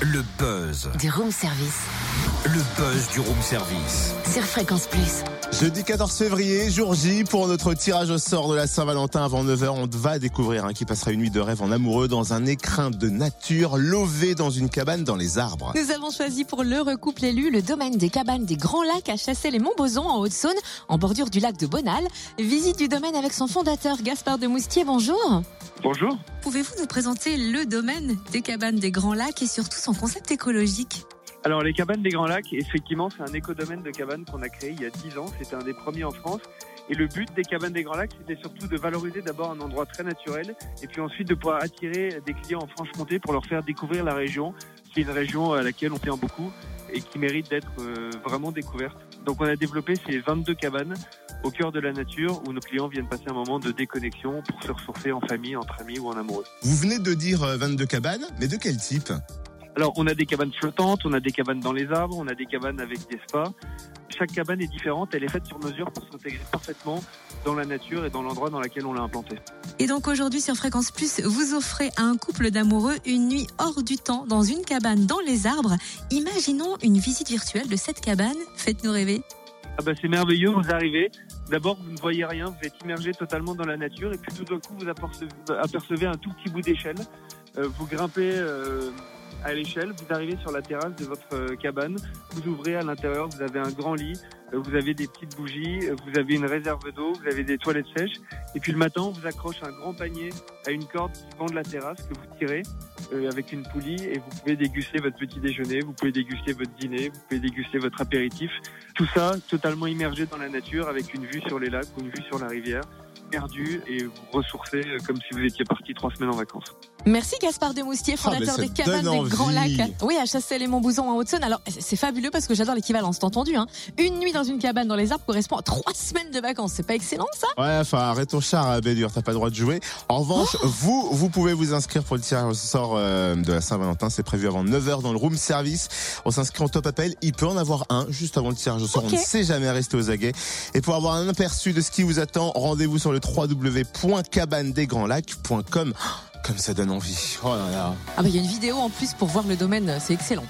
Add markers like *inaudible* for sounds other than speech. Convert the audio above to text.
Le buzz. Du room service. Le buzz du room service. Sur Fréquence Plus. Jeudi 14 février, jour J, pour notre tirage au sort de la Saint-Valentin avant 9h, on va découvrir un qui passera une nuit de rêve en amoureux dans un écrin de nature, lové dans une cabane dans les arbres. Nous avons choisi pour le recouple élu le domaine des cabanes des Grands Lacs à chasser les Montbozon en Haute-Saône, en bordure du lac de Bonal. Visite du domaine avec son fondateur Gaspard de Moustier, bonjour. Bonjour. Pouvez-vous nous présenter le domaine des cabanes des Grands Lacs et surtout son concept écologique Alors les cabanes des Grands Lacs, effectivement, c'est un écodomaine de cabanes qu'on a créé il y a 10 ans. C'était un des premiers en France. Et le but des cabanes des Grands Lacs, c'était surtout de valoriser d'abord un endroit très naturel et puis ensuite de pouvoir attirer des clients en Franche-Comté pour leur faire découvrir la région, qui est une région à laquelle on tient beaucoup et qui mérite d'être euh, vraiment découverte. Donc on a développé ces 22 cabanes au cœur de la nature où nos clients viennent passer un moment de déconnexion pour se ressourcer en famille, entre amis ou en amoureux. Vous venez de dire euh, 22 cabanes, mais de quel type? Alors, on a des cabanes flottantes, on a des cabanes dans les arbres, on a des cabanes avec des spas. Chaque cabane est différente, elle est faite sur mesure pour s'intégrer parfaitement dans la nature et dans l'endroit dans lequel on l'a implantée. Et donc aujourd'hui sur Fréquence Plus, vous offrez à un couple d'amoureux une nuit hors du temps dans une cabane dans les arbres. Imaginons une visite virtuelle de cette cabane. Faites-nous rêver. Ah bah c'est merveilleux, vous arrivez. D'abord, vous ne voyez rien, vous êtes immergé totalement dans la nature et puis tout d'un coup, vous apercevez, un tout petit bout d'échelle. Euh, vous grimpez euh, à l'échelle, vous arrivez sur la terrasse de votre euh, cabane, vous ouvrez à l'intérieur, vous avez un grand lit, euh, vous avez des petites bougies, euh, vous avez une réserve d'eau, vous avez des toilettes sèches. Et puis le matin, on vous accroche un grand panier à une corde qui pend de la terrasse que vous tirez avec une poulie et vous pouvez déguster votre petit déjeuner, vous pouvez déguster votre dîner, vous pouvez déguster votre apéritif. Tout ça totalement immergé dans la nature avec une vue sur les lacs ou une vue sur la rivière, perdu et vous ressourcer euh, comme si vous étiez parti trois semaines en vacances. Merci Gaspard de Moustier, Ah, fondateur des cabanes des Grands. Lacs. Oui, à chasser les Montbozon en Haute-Saône. Alors, c'est fabuleux parce que j'adore l'équivalence, t'as entendu, hein. Une nuit dans une cabane dans les arbres correspond à trois semaines de vacances. C'est pas excellent, ça? Ouais, enfin, arrête ton char à Bédur, t'as pas le droit de jouer. En revanche, vous, vous pouvez vous inscrire pour le tirage au sort euh, de la Saint-Valentin. C'est prévu avant 9h dans le room service. On s'inscrit en top appel. Il peut en avoir un juste avant le tirage au sort. On ne sait jamais rester aux aguets. Et pour avoir un aperçu de ce qui vous attend, rendez-vous sur le www.cabanedesgrandslacs.com. *gasps* Comme ça donne envie. Oh. Ah bah, il y a une vidéo en plus pour voir le domaine. C'est excellent.